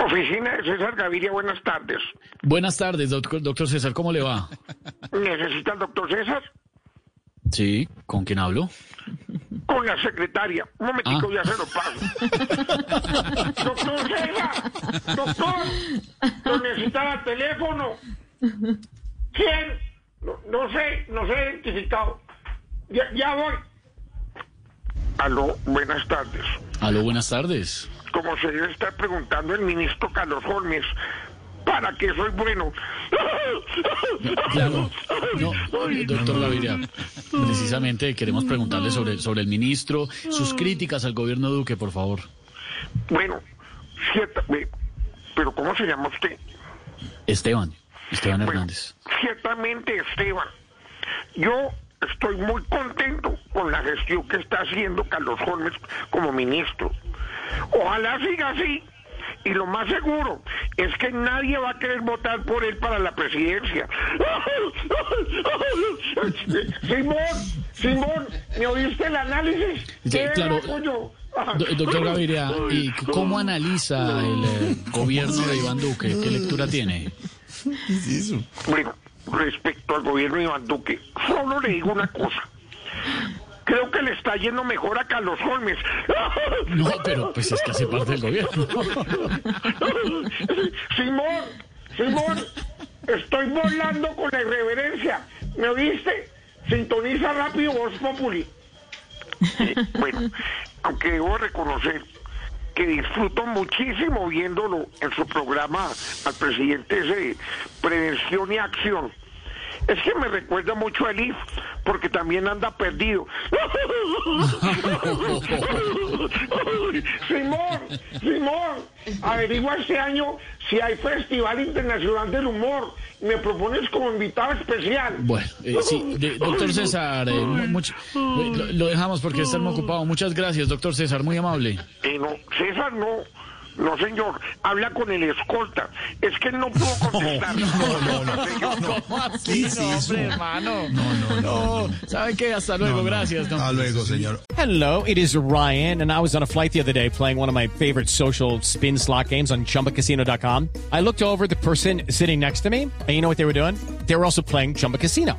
Oficina de César Gaviria, buenas tardes. Buenas tardes, doctor, doctor César, ¿cómo le va? ¿Necesita al doctor César? Sí, ¿con quién hablo? Con la secretaria. Un momentico, Ah. ya se lo paso. doctor César, doctor, lo necesitaba teléfono. ¿Quién? No, no sé, no sé identificado. Ya, ya voy. Aló, buenas tardes. Aló, buenas tardes. Como se debe estar preguntando el ministro Carlos Holmes, ¿para qué soy bueno? Claro, no, doctor Gaviria, precisamente queremos preguntarle sobre, sobre el ministro, sus críticas al gobierno Duque, por favor. Bueno, cierta, pero ¿cómo se llama usted? Esteban, Esteban Bueno, Hernández. ciertamente, Esteban, yo estoy muy contento con la gestión que está haciendo Carlos Holmes como ministro. Ojalá siga así. Y lo más seguro es que nadie va a querer votar por él para la presidencia. Simón, Simón, ¿me oíste el análisis? Sí, ¿Qué claro. doctor Gaviria, ¿y cómo analiza el eh, gobierno de Iván Duque? ¿Qué lectura tiene? Bueno, respecto al gobierno de Iván Duque, solo le digo una cosa. Creo que le está yendo mejor a Carlos Holmes. No, pero pues es que hace parte del gobierno. Simón, Simón, estoy volando con la irreverencia. ¿Me oíste? Sintoniza rápido Voz Populi. Eh, bueno, aunque debo reconocer que disfruto muchísimo viéndolo en su programa al presidente ese Prevención y Acción. Es que me recuerda mucho a Elif, porque también anda perdido. Simón, Simón, averigua este año si hay Festival Internacional del Humor. Me propones como invitado especial. Bueno, eh, sí, de- doctor César, eh, mu- mucho- lo, lo dejamos porque está muy ocupado. Muchas gracias, doctor César, muy amable. Eh, no, César no. No, señor, habla con el escolta. Es que él no pudo contestar. ¿Cómo así? No, hombre, hermano. No, no, no. ¿Sabe qué? Hasta luego, gracias. no. Hasta luego, señor. Hello, it is Ryan, and I was on a flight the other day playing one of my favorite social spin slot games on chumbacasino.com. I looked over at the person sitting next to me, and you know what they were doing? They were also playing Chumba Casino.